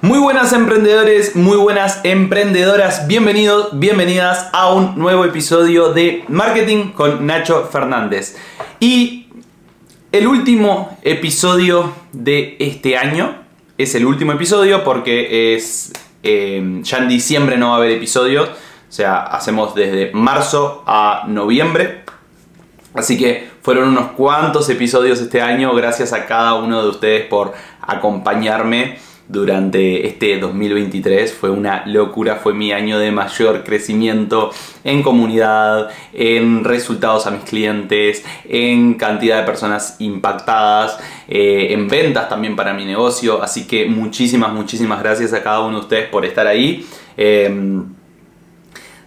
Muy buenas emprendedores, muy buenas emprendedoras, bienvenidos, bienvenidas a un nuevo episodio de Marketing con Nacho Fernández. Y el último episodio de este año, es el último episodio porque es eh, ya en diciembre no va a haber episodios, o sea, hacemos desde marzo a noviembre. Así que fueron unos cuantos episodios este año, gracias a cada uno de ustedes por acompañarme durante este 2023 fue una locura, fue mi año de mayor crecimiento en comunidad, en resultados a mis clientes, en cantidad de personas impactadas, eh, en ventas también para mi negocio, así que muchísimas, muchísimas gracias a cada uno de ustedes por estar ahí. Em,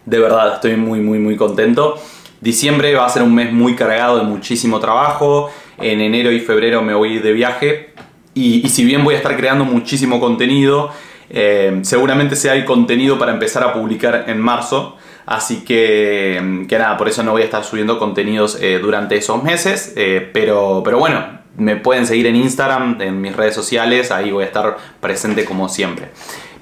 de verdad, estoy muy, muy, muy contento. Diciembre va a ser un mes muy cargado de muchísimo trabajo. En enero y febrero me voy de viaje y, si bien voy a estar creando muchísimo contenido, eh, seguramente sea el contenido para empezar a publicar en marzo. Así que, que nada, por eso no voy a estar subiendo contenidos eh, durante esos meses. Eh, pero, pero bueno, me pueden seguir en Instagram, en mis redes sociales, ahí voy a estar presente como siempre.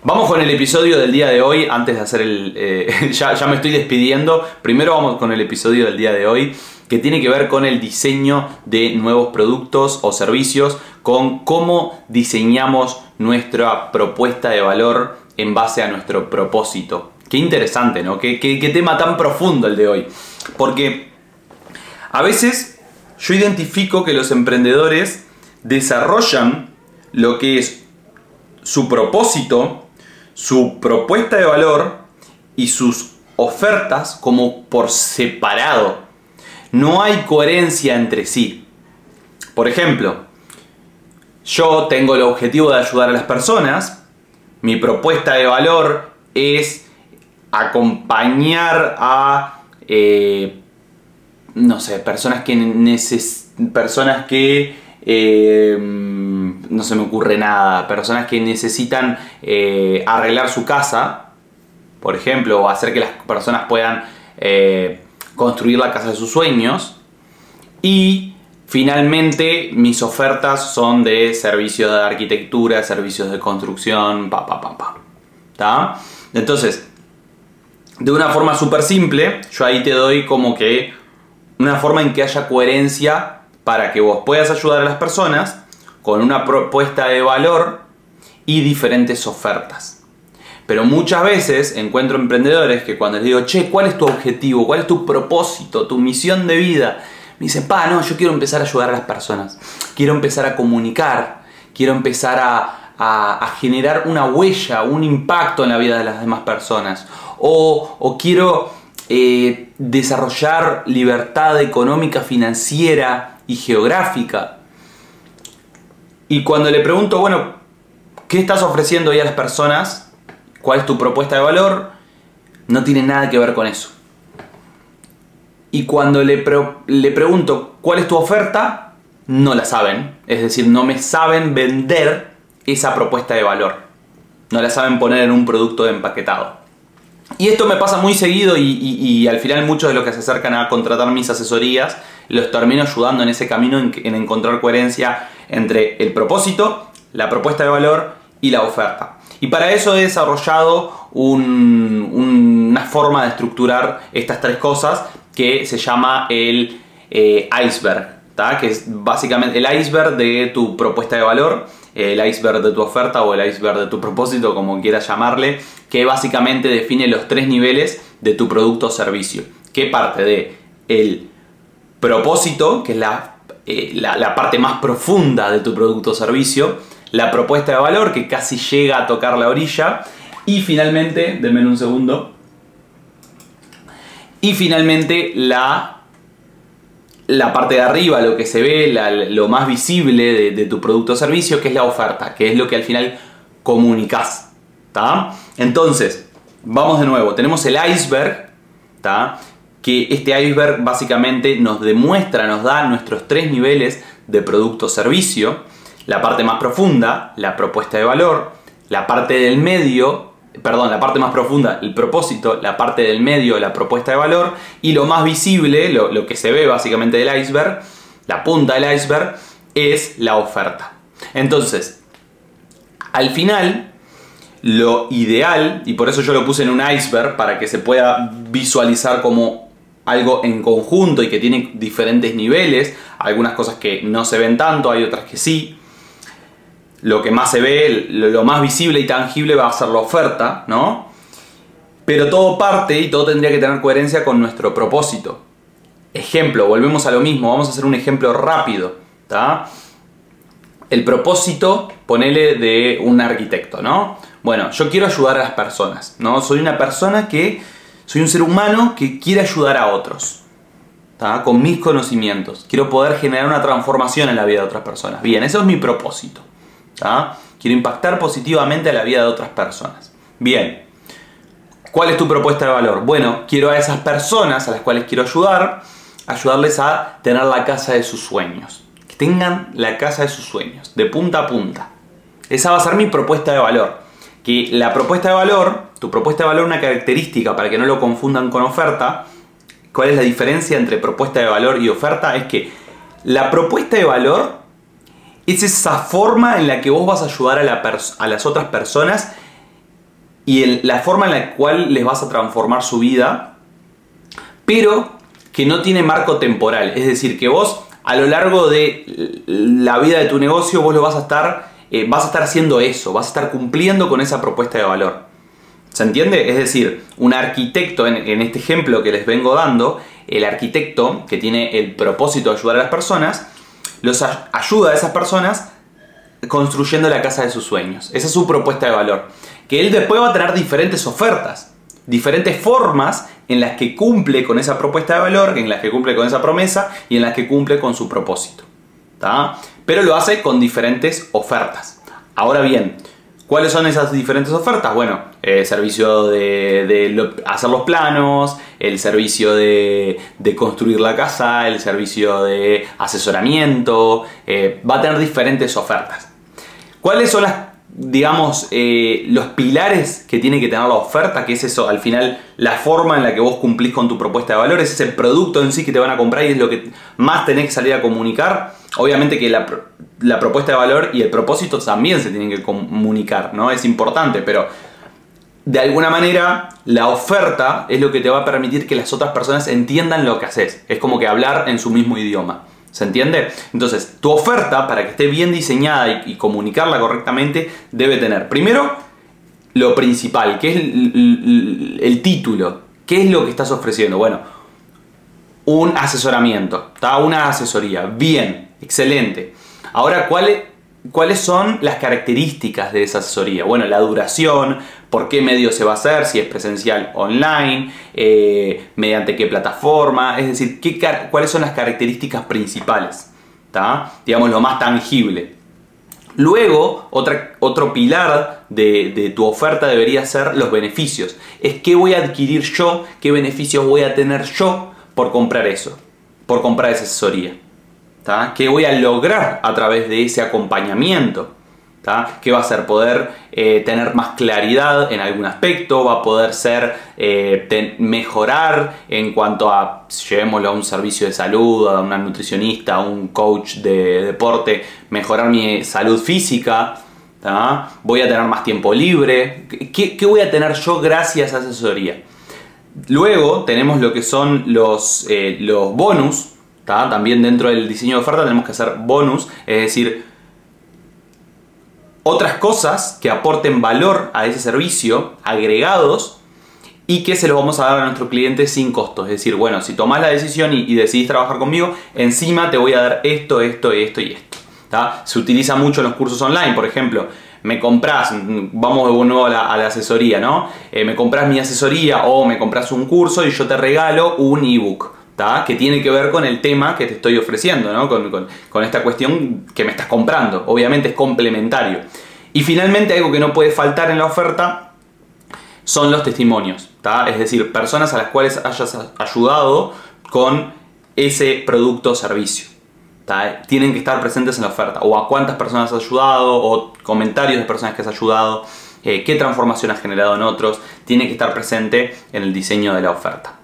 Vamos con el episodio del día de hoy, antes de hacer el... ya, ya me estoy despidiendo, primero vamos con el episodio del día de hoy que tiene que ver con el diseño de nuevos productos o servicios, con cómo diseñamos nuestra propuesta de valor en base a nuestro propósito. Qué interesante, ¿no? Qué, tema tan profundo el de hoy. Porque a veces yo identifico que los emprendedores desarrollan lo que es su propósito, su propuesta de valor y sus ofertas como por separado no hay coherencia entre sí. Por ejemplo, yo tengo el objetivo de ayudar a las personas, mi propuesta de valor es acompañar a, eh, no sé, personas que personas que eh, no se me ocurre nada, personas que necesitan eh, arreglar su casa, por ejemplo, o hacer que las personas puedan construir la casa de sus sueños. Y finalmente mis ofertas son de servicios de arquitectura, servicios de construcción, pa, pa, pa, pa. Entonces, de una forma súper simple, yo ahí te doy como que una forma en que haya coherencia para que vos puedas ayudar a las personas con una propuesta de valor y diferentes ofertas. Pero muchas veces encuentro emprendedores que cuando les digo, che, ¿cuál es tu objetivo? ¿Cuál es tu propósito? ¿Tu misión de vida? Me dicen, pa, no, yo quiero empezar a ayudar a las personas. Quiero empezar a comunicar. Quiero empezar a, generar una huella, un impacto en la vida de las demás personas. O, quiero eh, desarrollar libertad económica, financiera y geográfica. Y cuando le pregunto, bueno, ¿qué estás ofreciendo ahí a las personas? cuál es tu propuesta de valor, no tiene nada que ver con eso. Y cuando le, le pregunto cuál es tu oferta, no la saben. Es decir, no me saben vender esa propuesta de valor. No la saben poner en un producto empaquetado. Y esto me pasa muy seguido y, al final muchos de los que se acercan a contratar mis asesorías los termino ayudando en ese camino en, en encontrar coherencia entre el propósito, la propuesta de valor y la oferta. Y para eso he desarrollado una forma de estructurar estas tres cosas que se llama el eh, iceberg, que es básicamente el iceberg de tu propuesta de valor, el iceberg de tu oferta o el iceberg de tu propósito, como quieras llamarle, que básicamente define los tres niveles de tu producto o servicio. ¿Qué parte de el propósito, que es la, eh, la parte más profunda de tu producto o servicio, la propuesta de valor que casi llega a tocar la orilla y finalmente, denme un segundo, y finalmente la, la parte de arriba, lo que se ve, lo más visible de, tu producto o servicio, que es la oferta, que es lo que al final comunicas. Entonces, vamos de nuevo, tenemos el iceberg, que este iceberg básicamente nos demuestra, nos da nuestros tres niveles de producto o servicio. La parte más profunda, la propuesta de valor, la parte del medio, perdón, la parte más profunda, el propósito, la parte del medio, la propuesta de valor, y lo más visible, lo, que se ve básicamente del iceberg, la punta del iceberg, es la oferta. Entonces, al final, lo ideal, y por eso yo lo puse en un iceberg para que se pueda visualizar como algo en conjunto y que tiene diferentes niveles, algunas cosas que no se ven tanto, hay otras que sí. Lo que más se ve, lo más visible y tangible va a ser la oferta, ¿no? Pero todo parte y todo tendría que tener coherencia con nuestro propósito. Ejemplo, volvemos a lo mismo, vamos a hacer un ejemplo rápido. El propósito, ponele de un arquitecto, ¿no? Bueno, yo quiero ayudar a las personas, ¿no? Soy una persona que, soy un ser humano que quiere ayudar a otros, Con mis conocimientos. Quiero poder generar una transformación en la vida de otras personas. Bien, eso es mi propósito, Quiero impactar positivamente a la vida de otras personas. Bien, ¿cuál es tu propuesta de valor? Bueno, quiero a esas personas a las cuales quiero ayudar, ayudarles a tener la casa de sus sueños. Que tengan la casa de sus sueños, de punta a punta. Esa va a ser mi propuesta de valor. Que la propuesta de valor, tu propuesta de valor, una característica para que no lo confundan con oferta, ¿cuál es la diferencia entre propuesta de valor y oferta? Es que la propuesta de valor es esa forma en la que vos vas a ayudar a, las otras personas y la forma en la cual les vas a transformar su vida, pero que no tiene marco temporal. Es decir, que vos a lo largo de la vida de tu negocio vos lo vas a estar, eh, vas a estar haciendo eso, vas a estar cumpliendo con esa propuesta de valor. ¿Se entiende? Es decir, un arquitecto, en, en este ejemplo que les vengo dando, el arquitecto que tiene el propósito de ayudar a las personas, los ayuda a esas personas construyendo la casa de sus sueños. Esa es su propuesta de valor. Que él después va a tener diferentes ofertas, diferentes formas en las que cumple con esa propuesta de valor, en las que cumple con esa promesa y en las que cumple con su propósito. Pero lo hace con diferentes ofertas. Ahora bien, ¿cuáles son esas diferentes ofertas? Bueno, el servicio de, hacer los planos, el servicio de, construir la casa, el servicio de asesoramiento, eh, va a tener diferentes ofertas. ¿Cuáles son las digamos, eh, los pilares que tiene que tener la oferta, que es eso, al final, la forma en la que vos cumplís con tu propuesta de valor, es el producto en sí que te van a comprar y es lo que más tenés que salir a comunicar. Obviamente que la, la propuesta de valor y el propósito también se tienen que comunicar, ¿no? Es importante, pero de alguna manera la oferta es lo que te va a permitir que las otras personas entiendan lo que haces. Es como que hablar en su mismo idioma. ¿Se entiende? Entonces, tu oferta, para que esté bien diseñada y, comunicarla correctamente, debe tener, primero, lo principal, que es el, título. ¿Qué es lo que estás ofreciendo? Bueno, un asesoramiento, una asesoría. Bien, excelente. Ahora, ¿cuál es, ¿Cuáles son las características de esa asesoría? Bueno, la duración, por qué medio se va a hacer, si es presencial online, eh, mediante qué plataforma, es decir, qué, cuáles son las características principales, digamos lo más tangible. Luego, otro pilar de, de, tu oferta debería ser los beneficios. Es qué voy a adquirir yo, qué beneficios voy a tener yo por comprar eso, por comprar esa asesoría. ¿Qué voy a lograr a través de ese acompañamiento? ¿Qué va a ser? Poder eh, tener más claridad en algún aspecto, va a poder ser eh, mejorar en cuanto a, llevémoslo a un servicio de salud, a una nutricionista, a un coach de deporte, mejorar mi salud física, voy a tener más tiempo libre, ¿Qué, voy a tener yo gracias a asesoría? Luego tenemos lo que son los, eh, los bonus, también dentro del diseño de oferta tenemos que hacer bonus, es decir, otras cosas que aporten valor a ese servicio, agregados, y que se los vamos a dar a nuestro cliente sin costo. Es decir, bueno, si tomas la decisión y, decidís trabajar conmigo, encima te voy a dar esto, esto, esto y esto. Se utiliza mucho en los cursos online, por ejemplo. Me compras, vamos de nuevo a la, asesoría, ¿no? Eh, me compras mi asesoría o me compras un curso y yo te regalo un ebook que tiene que ver con el tema que te estoy ofreciendo, ¿no? con, esta cuestión que me estás comprando. Obviamente es complementario. Y finalmente algo que no puede faltar en la oferta son los testimonios, es decir, personas a las cuales hayas ayudado con ese producto o servicio. Tienen que estar presentes en la oferta. O a cuántas personas has ayudado, o comentarios de personas que has ayudado, eh, qué transformación has generado en otros. Tiene que estar presente en el diseño de la oferta.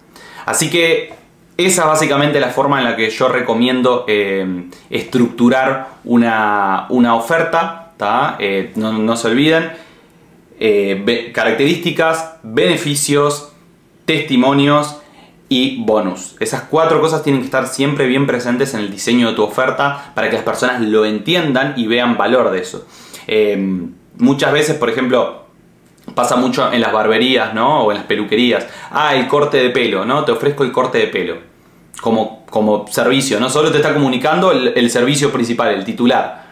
Así que esa es básicamente la forma en la que yo recomiendo eh, estructurar una, oferta. Eh, no, se olviden. eh, características, beneficios, testimonios y bonus. Esas cuatro cosas tienen que estar siempre bien presentes en el diseño de tu oferta para que las personas lo entiendan y vean valor de eso. Muchas veces, por ejemplo, pasa mucho en las barberías, ¿no? O en las peluquerías. Ah, el corte de pelo, ¿no? Te ofrezco el corte de pelo. Como, como servicio, ¿no? Solo te está comunicando el servicio principal, el titular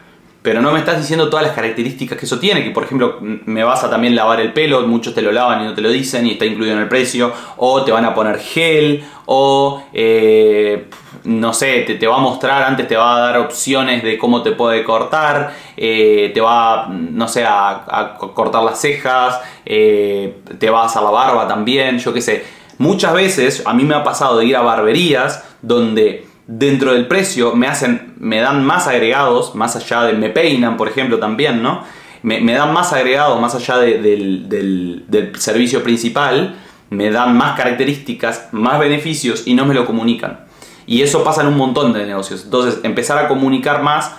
pero no me estás diciendo todas las características que eso tiene, que por ejemplo me vas a también lavar el pelo, muchos te lo lavan y no te lo dicen y está incluido en el precio, o te van a poner gel, o eh, no sé, te, va a mostrar, antes te va a dar opciones de cómo te puede cortar, eh, te va, no sé, a, cortar las cejas, eh, te va a hacer la barba también, yo qué sé. Muchas veces a mí me ha pasado de ir a barberías donde dentro del precio me hacen, me dan más agregados, más allá de, me peinan, por ejemplo, también, ¿no? Me, dan más agregados, más allá del, del, servicio principal, me dan más características, más beneficios y no me lo comunican. Y eso pasa en un montón de negocios. Entonces, empezar a comunicar más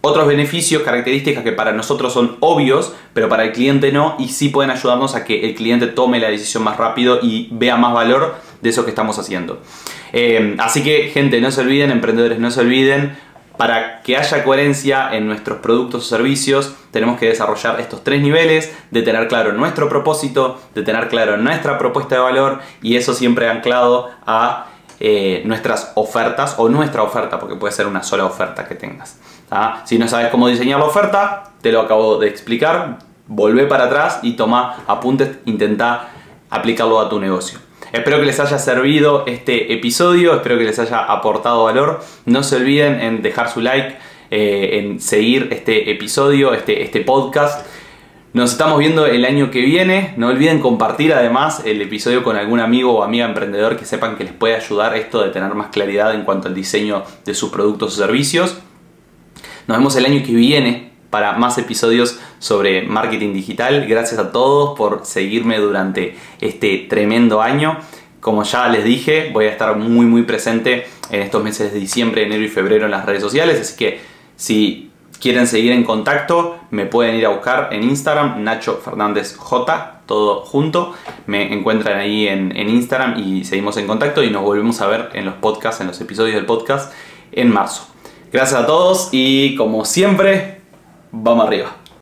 otros beneficios, características que para nosotros son obvios, pero para el cliente no, y sí pueden ayudarnos a que el cliente tome la decisión más rápido y vea más valor de eso que estamos haciendo. Eh, así que, gente, no se olviden, emprendedores, no se olviden, para que haya coherencia en nuestros productos o servicios, tenemos que desarrollar estos tres niveles, de tener claro nuestro propósito, de tener claro nuestra propuesta de valor y eso siempre anclado a eh, nuestras ofertas o nuestra oferta, porque puede ser una sola oferta que tengas. Si no sabes cómo diseñar la oferta, te lo acabo de explicar, volvé para atrás y toma apuntes, intenta aplicarlo a tu negocio. Espero que les haya servido este episodio, espero que les haya aportado valor. No se olviden en dejar su like, eh, en seguir este episodio, este, este podcast. Nos estamos viendo el año que viene. No olviden compartir además el episodio con algún amigo o amiga emprendedor que sepan que les puede ayudar esto de tener más claridad en cuanto al diseño de sus productos o servicios. Nos vemos el año que viene para más episodios sobre marketing digital. Gracias a todos por seguirme durante este tremendo año. Como ya les dije, voy a estar muy muy presente en estos meses de diciembre, enero y febrero en las redes sociales, así que si quieren seguir en contacto, me pueden ir a buscar en Instagram, Nacho Fernández J, todo junto. Me encuentran ahí en, en Instagram y seguimos en contacto y nos volvemos a ver en los podcasts, en los episodios del podcast en marzo. Gracias a todos y como siempre, vamos arriba.